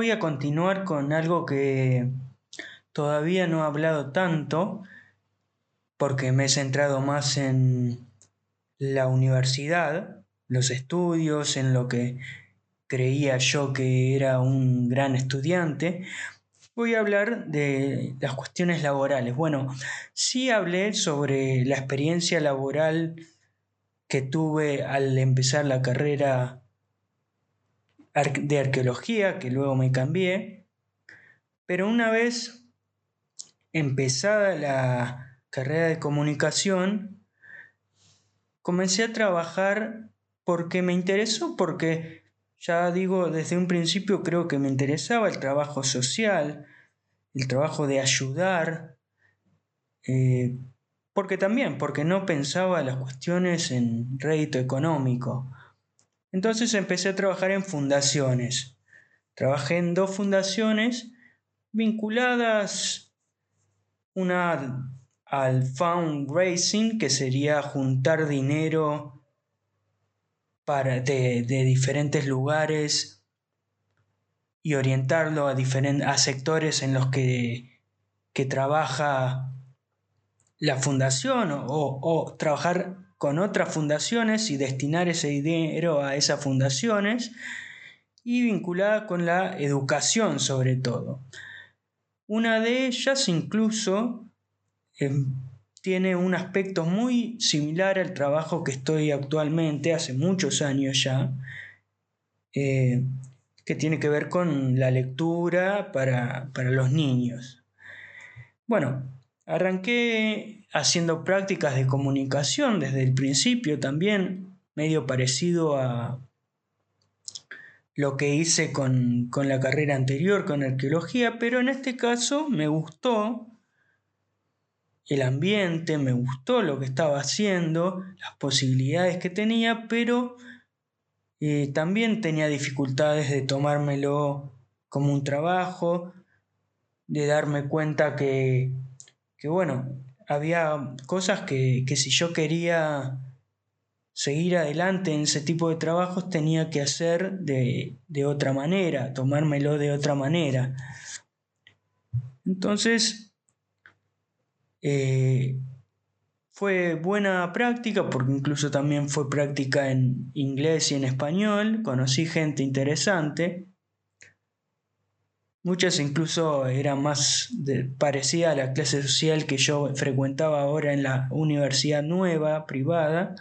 Voy a continuar con algo que todavía no he hablado tanto porque me he centrado más en la universidad, los estudios, en lo que creía yo que era un gran estudiante. Voy a hablar de las cuestiones laborales. Bueno, sí hablé sobre la experiencia laboral que tuve al empezar la carrera de arqueología, que luego me cambié, pero una vez empezada la carrera de comunicación, comencé a trabajar porque me interesó, porque ya digo, desde un principio creo que me interesaba el trabajo social, el trabajo de ayudar, eh, porque también, porque no pensaba las cuestiones en rédito económico. Entonces empecé a trabajar en fundaciones. Trabajé en dos fundaciones vinculadas, una al fundraising, que sería juntar dinero para, de, diferentes lugares y orientarlo a, a sectores en los que, que trabaja la fundación o, o trabajar con otras fundaciones y destinar ese dinero a esas fundaciones y vinculada con la educación sobre todo. Una de ellas incluso em, tiene un aspecto muy similar al trabajo que estoy actualmente, hace muchos años ya, eh, que tiene que ver con la lectura para, para los niños. Bueno, Arranqué haciendo prácticas de comunicación desde el principio también, medio parecido a lo que hice con, la carrera anterior, con arqueología, pero en este caso me gustó el ambiente, me gustó lo que estaba haciendo, las posibilidades que tenía, pero eh, también tenía dificultades de tomármelo como un trabajo, de darme cuenta que que bueno, había cosas que, si yo quería seguir adelante en ese tipo de trabajos tenía que hacer de, otra manera, tomármelo de otra manera. Entonces, eh, fue buena práctica porque incluso también fue práctica en inglés y en español, conocí gente interesante Muchas incluso eran más parecidas a la clase social que yo frecuentaba ahora en la universidad nueva, privada,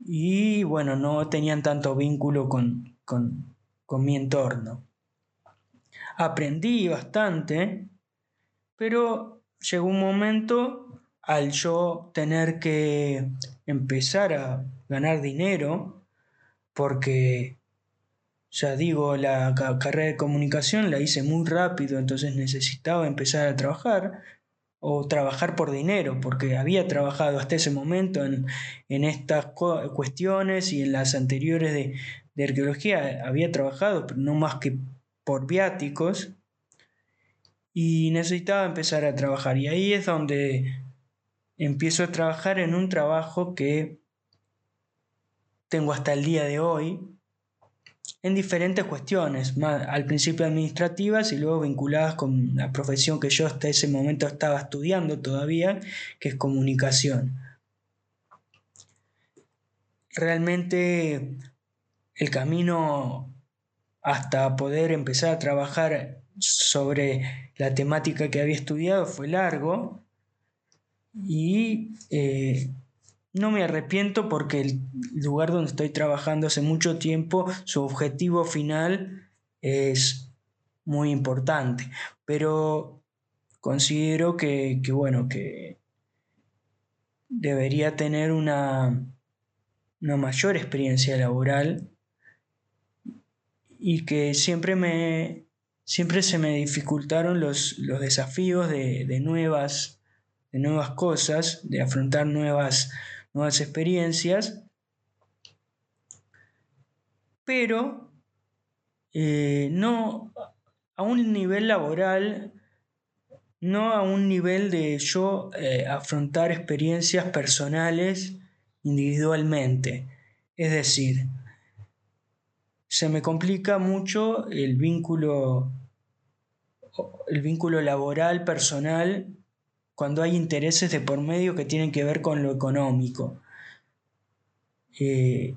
y bueno, no tenían tanto vínculo con, con, con mi entorno. Aprendí bastante, pero llegó un momento al yo tener que empezar a ganar dinero, porque ya digo, la carrera de comunicación la hice muy rápido, entonces necesitaba empezar a trabajar o trabajar por dinero, porque había trabajado hasta ese momento en, estas cuestiones y en las anteriores de, de arqueología, había trabajado, pero no más que por viáticos, y necesitaba empezar a trabajar. Y ahí es donde empiezo a trabajar en un trabajo que tengo hasta el día de hoy, en diferentes cuestiones, al principio administrativas y luego vinculadas con la profesión que yo hasta ese momento estaba estudiando todavía, que es comunicación. Realmente el camino hasta poder empezar a trabajar sobre la temática que había estudiado fue largo y eh, no me arrepiento porque el lugar donde estoy trabajando hace mucho tiempo, su objetivo final es muy importante. Pero considero que, bueno, que debería tener una, una mayor experiencia laboral y que siempre me siempre se me dificultaron los, los desafíos de, de, nuevas de nuevas cosas, de afrontar nuevas nuevas experiencias, pero eh, no a un nivel laboral, no a un nivel de yo eh, afrontar experiencias personales individualmente. Es decir, se me complica mucho el vínculo, el vínculo laboral, personal, cuando hay intereses de por medio que tienen que ver con lo económico. Eh,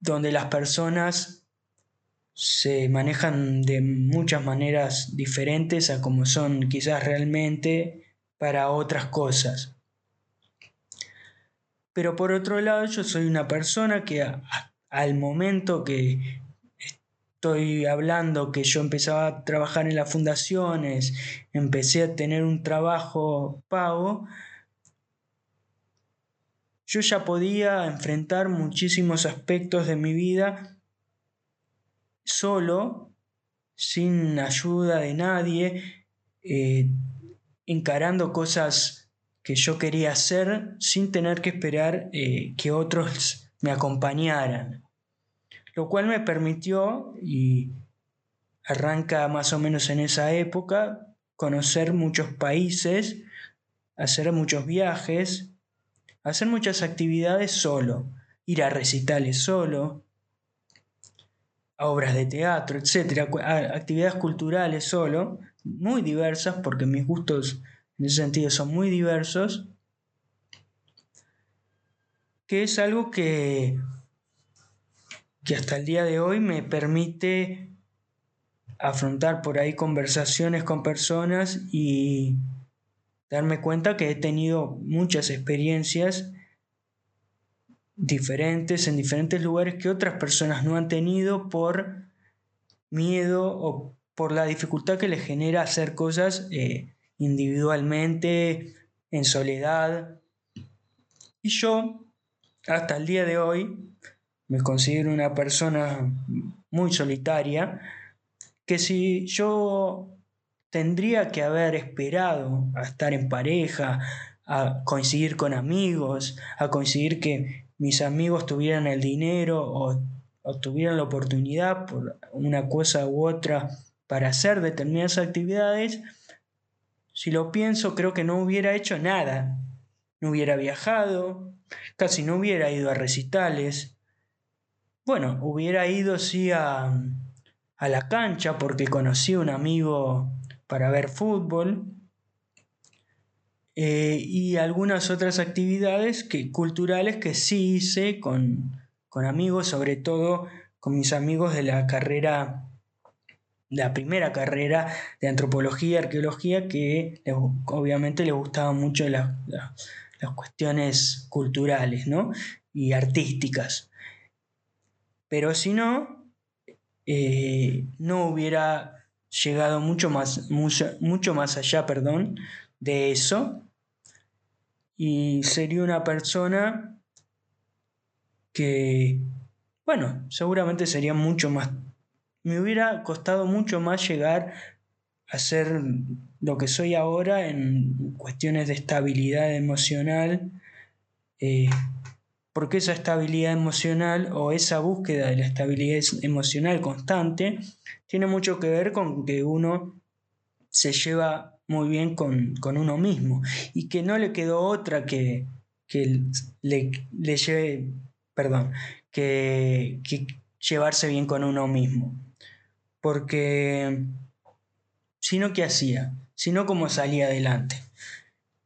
donde las personas se manejan de muchas maneras diferentes a como son quizás realmente para otras cosas. Pero por otro lado, yo soy una persona que al momento que estoy hablando que yo empezaba a trabajar en las fundaciones, empecé a tener un trabajo pago, yo ya podía enfrentar muchísimos aspectos de mi vida solo, sin ayuda de nadie, eh, encarando cosas que yo quería hacer sin tener que esperar eh, que otros me acompañaran. Lo cual me permitió, y arranca más o menos en esa época, conocer muchos países, hacer muchos viajes, hacer muchas actividades solo, ir a recitales solo, a obras de teatro, etcétera, actividades culturales solo, muy diversas, porque mis gustos en ese sentido son muy diversos, que es algo que, que hasta el día de hoy me permite afrontar por ahí conversaciones con personas y darme cuenta que he tenido muchas experiencias diferentes en diferentes lugares que otras personas no han tenido por miedo o por la dificultad que les genera hacer cosas eh, individualmente, en soledad. Y yo, hasta el día de hoy, me considero una persona muy solitaria, que si yo tendría que haber esperado a estar en pareja, a coincidir con amigos, a coincidir que mis amigos tuvieran el dinero o, tuvieran la oportunidad por una cosa u otra para hacer determinadas actividades, si lo pienso creo que no hubiera hecho nada. No hubiera viajado, casi no hubiera ido a recitales. Bueno, hubiera ido sí a, a la cancha porque conocí a un amigo para ver fútbol eh, y algunas otras actividades que, culturales que sí hice con, amigos, sobre todo con mis amigos de la carrera, la primera carrera de antropología, arqueología, que obviamente les gustaban mucho las, cuestiones culturales y artísticas. Pero si no, eh, no hubiera llegado mucho más, mucho, más allá perdón, de eso. Y sería una persona que, bueno, seguramente sería mucho más, me hubiera costado mucho más llegar a ser lo que soy ahora en cuestiones de estabilidad emocional, eh, porque esa estabilidad emocional o esa búsqueda de la estabilidad emocional constante tiene mucho que ver con que uno se lleva muy bien con, uno mismo y que no le quedó otra que, que le, lleve, perdón, que, que llevarse bien con uno mismo. Porque si no, ¿qué hacía? Si no, ¿cómo salía adelante?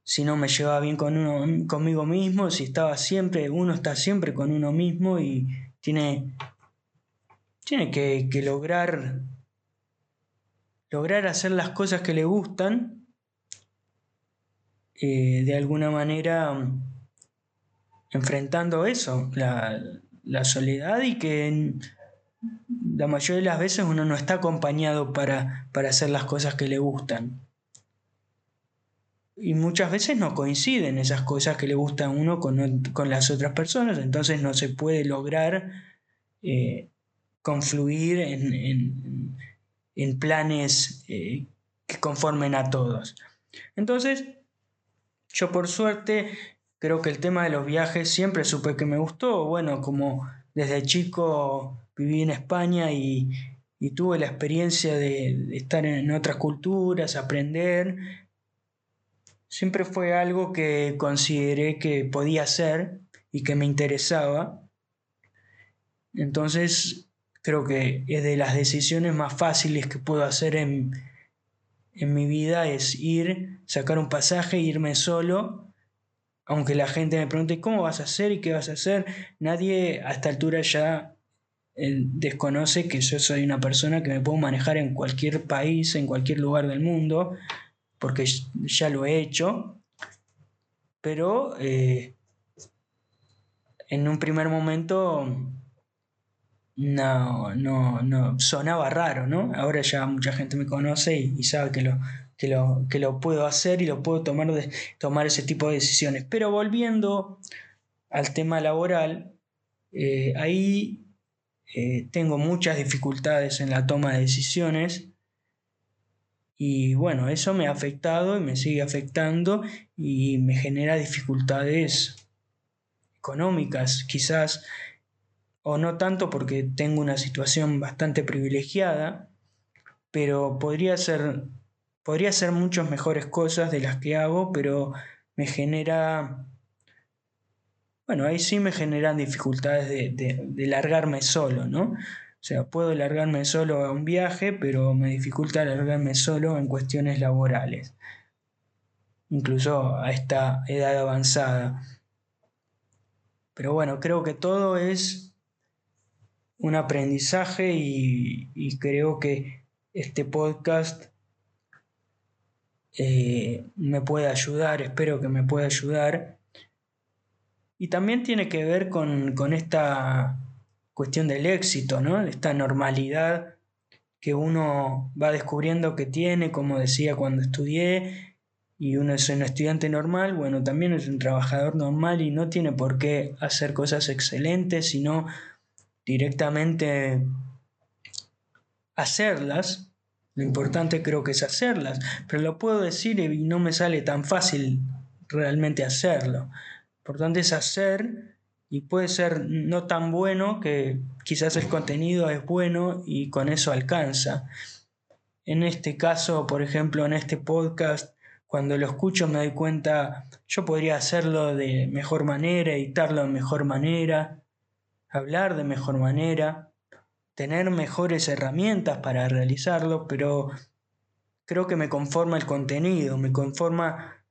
Si no me llevaba bien con uno, conmigo mismo, si estaba siempre, uno está siempre con uno mismo y tiene, tiene que, lograr, lograr hacer las cosas que le gustan, eh, de alguna manera enfrentando eso, la, la soledad y que la mayoría de las veces uno no está acompañado para, para hacer las cosas que le gustan y muchas veces no coinciden esas cosas que le gustan a uno con, las otras personas, entonces no se puede lograr eh, confluir en, planes eh, que conformen a todos. Entonces, yo por suerte creo que el tema de los viajes siempre supe que me gustó, bueno, como desde chico viví en España y, tuve la experiencia de estar en otras culturas, aprender, siempre fue algo que consideré que podía hacer y que me interesaba. Entonces, creo que es de las decisiones más fáciles que puedo hacer en, en mi vida es ir, sacar un pasaje, irme solo, aunque la gente me pregunte cómo vas a hacer y qué vas a hacer, nadie a esta altura ya eh, desconoce que yo soy una persona que me puedo manejar en cualquier país, en cualquier lugar del mundo, porque ya lo he hecho, pero eh, en un primer momento no, no, no, sonaba raro, ¿no? Ahora ya mucha gente me conoce y, sabe que lo, que, lo, que lo puedo hacer y lo puedo tomar, tomar ese tipo de decisiones. Pero volviendo al tema laboral, eh, ahí eh, tengo muchas dificultades en la toma de decisiones y bueno, eso me ha afectado y me sigue afectando y me genera dificultades económicas, quizás o no tanto porque tengo una situación bastante privilegiada, pero podría ser, podría ser muchas mejores cosas de las que hago, pero me genera, bueno, ahí sí me generan dificultades de, de, largarme solo, ¿no? O sea, puedo largarme solo a un viaje, pero me dificulta largarme solo en cuestiones laborales, incluso a esta edad avanzada. Pero bueno, creo que todo es un aprendizaje y, creo que este podcast eh, me puede ayudar, espero que me pueda ayudar. Y también tiene que ver con, con esta cuestión del éxito, ¿no? Esta normalidad que uno va descubriendo que tiene, como decía cuando estudié, y uno es un estudiante normal, bueno, también es un trabajador normal y no tiene por qué hacer cosas excelentes, sino directamente hacerlas. Lo importante creo que es hacerlas, pero lo puedo decir y no me sale tan fácil realmente hacerlo. Lo importante es hacer y puede ser no tan bueno que quizás el contenido es bueno y con eso alcanza. En este caso, por ejemplo, en este podcast, cuando lo escucho me doy cuenta, yo podría hacerlo de mejor manera, editarlo de mejor manera, hablar de mejor manera, tener mejores herramientas para realizarlo, pero creo que me conforma el contenido, me conforma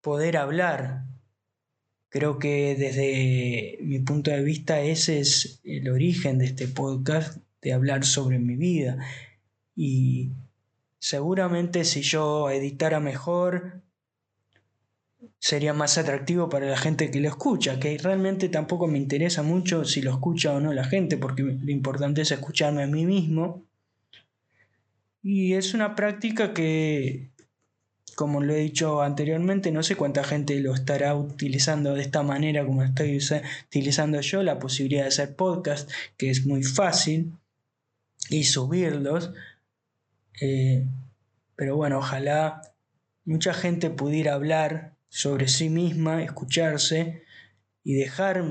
poder hablar. Creo que desde mi punto de vista ese es el origen de este podcast, de hablar sobre mi vida. Y seguramente si yo editara mejor, sería más atractivo para la gente que lo escucha, que realmente tampoco me interesa mucho si lo escucha o no la gente, porque lo importante es escucharme a mí mismo. Y es una práctica que, como lo he dicho anteriormente, no sé cuánta gente lo estará utilizando de esta manera como estoy utilizando yo, la posibilidad de hacer podcast, que es muy fácil, y subirlos. Eh, pero bueno, ojalá mucha gente pudiera hablar sobre sí misma, escucharse y dejar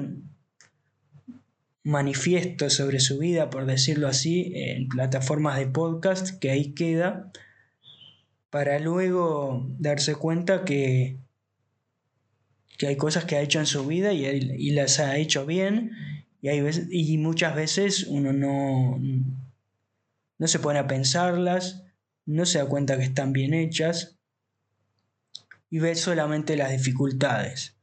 manifiesto sobre su vida, por decirlo así, en plataformas de podcast, que ahí queda, para luego darse cuenta que, que hay cosas que ha hecho en su vida y, las ha hecho bien, y, hay veces, y muchas veces uno no, no se pone a pensarlas, no se da cuenta que están bien hechas, y ve solamente las dificultades.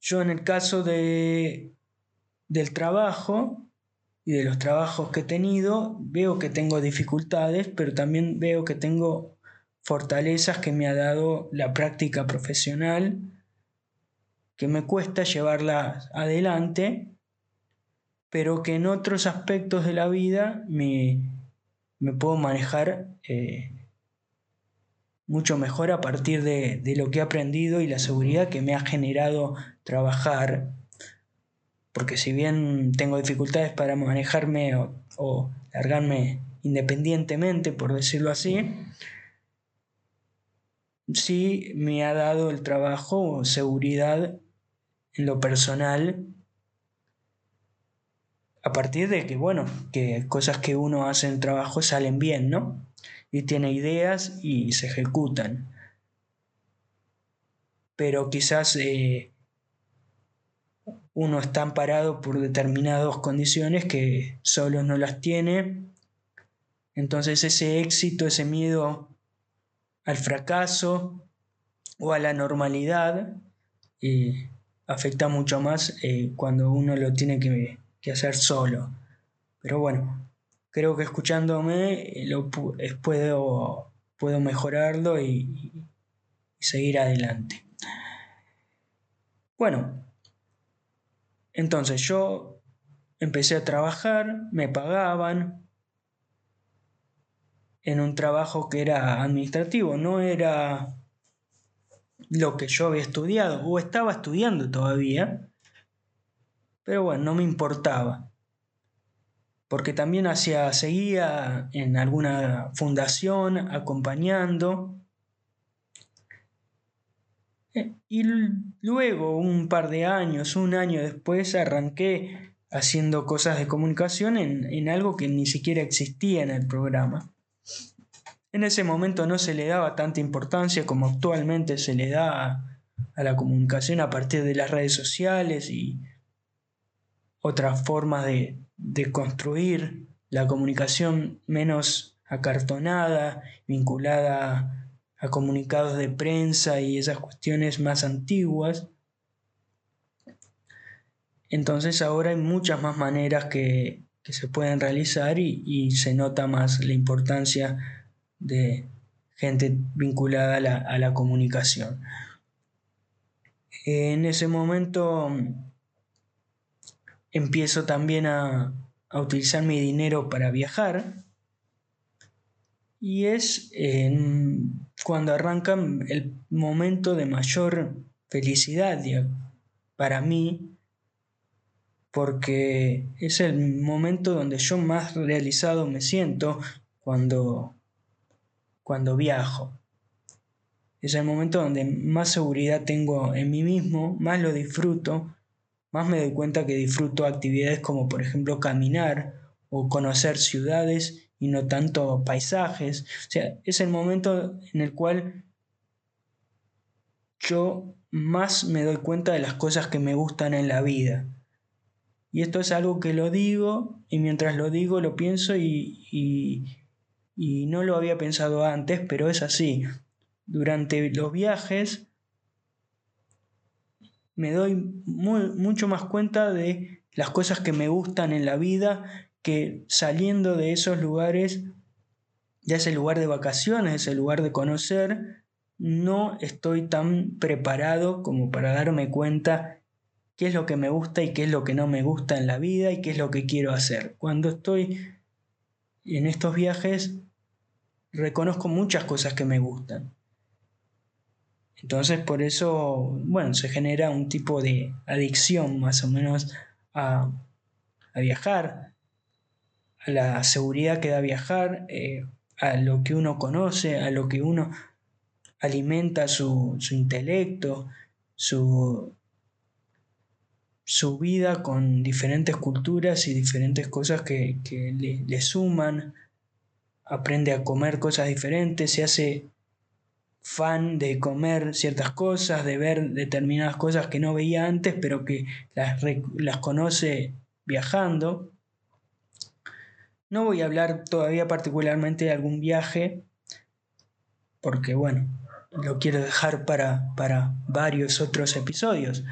Yo en el caso de, del trabajo y de los trabajos que he tenido, veo que tengo dificultades, pero también veo que tengo fortalezas que me ha dado la práctica profesional, que me cuesta llevarla adelante, pero que en otros aspectos de la vida me, me puedo manejar eh, mucho mejor a partir de, lo que he aprendido y la seguridad que me ha generado trabajar. Porque si bien tengo dificultades para manejarme o, o largarme independientemente, por decirlo así, sí me ha dado el trabajo seguridad en lo personal a partir de que, bueno, que cosas que uno hace en trabajo salen bien, ¿no? y tiene ideas y se ejecutan. Pero quizás eh, uno está amparado por determinadas condiciones que solo no las tiene. Entonces ese éxito, ese miedo al fracaso o a la normalidad eh, afecta mucho más eh, cuando uno lo tiene que, hacer solo. Pero bueno, creo que escuchándome eh, lo, puedo, puedo mejorarlo y seguir adelante. Bueno, entonces yo empecé a trabajar, me pagaban en un trabajo que era administrativo, no era lo que yo había estudiado o estaba estudiando todavía, pero bueno, no me importaba, porque también hacía, seguía en alguna fundación acompañando y luego, un par de años, un año después, arranqué haciendo cosas de comunicación en, algo que ni siquiera existía en el programa. En ese momento no se le daba tanta importancia como actualmente se le da a, la comunicación a partir de las redes sociales y otras formas de, de construir la comunicación menos acartonada, vinculada a comunicados de prensa y esas cuestiones más antiguas. Entonces ahora hay muchas más maneras que, se pueden realizar y, se nota más la importancia de gente vinculada a la, comunicación. En ese momento empiezo también a, a utilizar mi dinero para viajar y es cuando arranca el momento de mayor felicidad para mí, porque es el momento donde yo más realizado me siento cuando, cuando viajo. Es el momento donde más seguridad tengo en mí mismo, más lo disfruto, más me doy cuenta que disfruto actividades como por ejemplo caminar o conocer ciudades y no tanto paisajes. O sea, es el momento en el cual yo más me doy cuenta de las cosas que me gustan en la vida. Y esto es algo que lo digo y mientras lo digo lo pienso y, y, no lo había pensado antes, pero es así. Durante los viajes me doy mucho más cuenta de las cosas que me gustan en la vida que saliendo de esos lugares, ya ese lugar de vacaciones, ese lugar de conocer, no estoy tan preparado como para darme cuenta qué es lo que me gusta y qué es lo que no me gusta en la vida y qué es lo que quiero hacer. Cuando estoy en estos viajes, reconozco muchas cosas que me gustan. Entonces por eso, bueno, se genera un tipo de adicción más o menos a, a viajar, a la seguridad que da viajar, eh, a lo que uno conoce, a lo que uno alimenta su, intelecto, su, su, vida con diferentes culturas y diferentes cosas que, le, le, suman, aprende a comer cosas diferentes, se hace fan de comer ciertas cosas, de ver determinadas cosas que no veía antes, pero que las, las conoce viajando. No voy a hablar todavía particularmente de algún viaje, porque bueno, lo quiero dejar para, para varios otros episodios.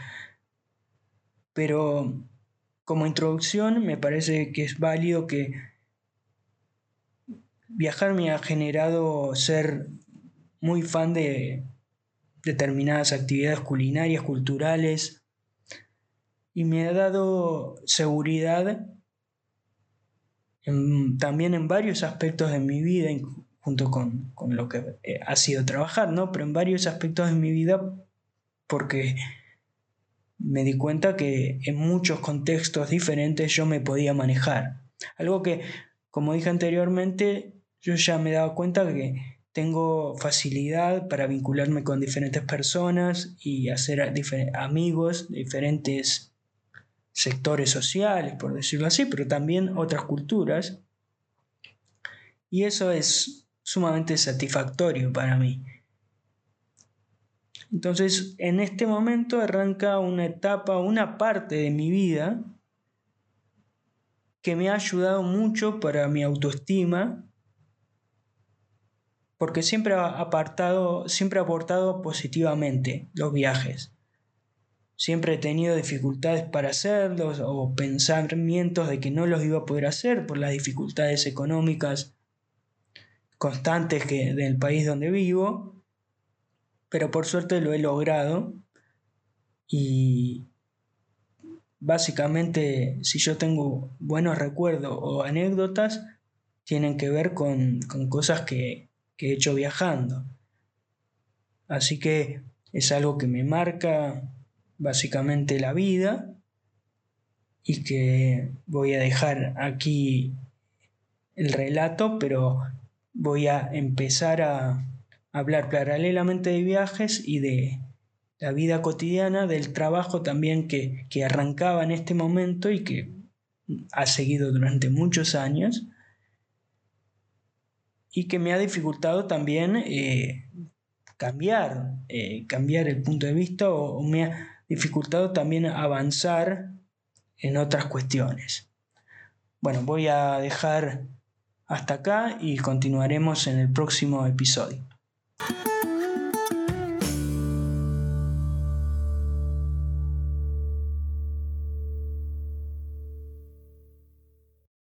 Pero como introducción me parece que es válido que viajar me ha generado ser muy fan de determinadas actividades culinarias, culturales, y me ha dado seguridad también en varios aspectos de mi vida, junto con, lo que eh, ha sido trabajar, ¿no? Pero en varios aspectos de mi vida, porque me di cuenta que en muchos contextos diferentes yo me podía manejar. Algo que, como dije anteriormente, yo ya me dado cuenta que tengo facilidad para vincularme con diferentes personas y hacer amigos, diferentes sectores sociales, por decirlo así, pero también otras culturas. Y eso es sumamente satisfactorio para mí. Entonces, en este momento arranca una etapa, una parte de mi vida que me ha ayudado mucho para mi autoestima, porque siempre ha apartado, siempre ha aportado positivamente los viajes. Siempre he tenido dificultades para hacerlos o pensamientos de que no los iba a poder hacer por las dificultades económicas constantes que, del país donde vivo, pero por suerte lo he logrado y básicamente si yo tengo buenos recuerdos o anécdotas, tienen que ver con, cosas que, que he hecho viajando. Así que es algo que me marca básicamente la vida y que voy a dejar aquí el relato, pero voy a empezar a hablar paralelamente de viajes y de la vida cotidiana, del trabajo también que, arrancaba en este momento y que ha seguido durante muchos años y que me ha dificultado también eh, cambiar, eh, cambiar el punto de vista o, me ha dificultado también avanzar en otras cuestiones. Bueno, voy a dejar hasta acá y continuaremos en el próximo episodio.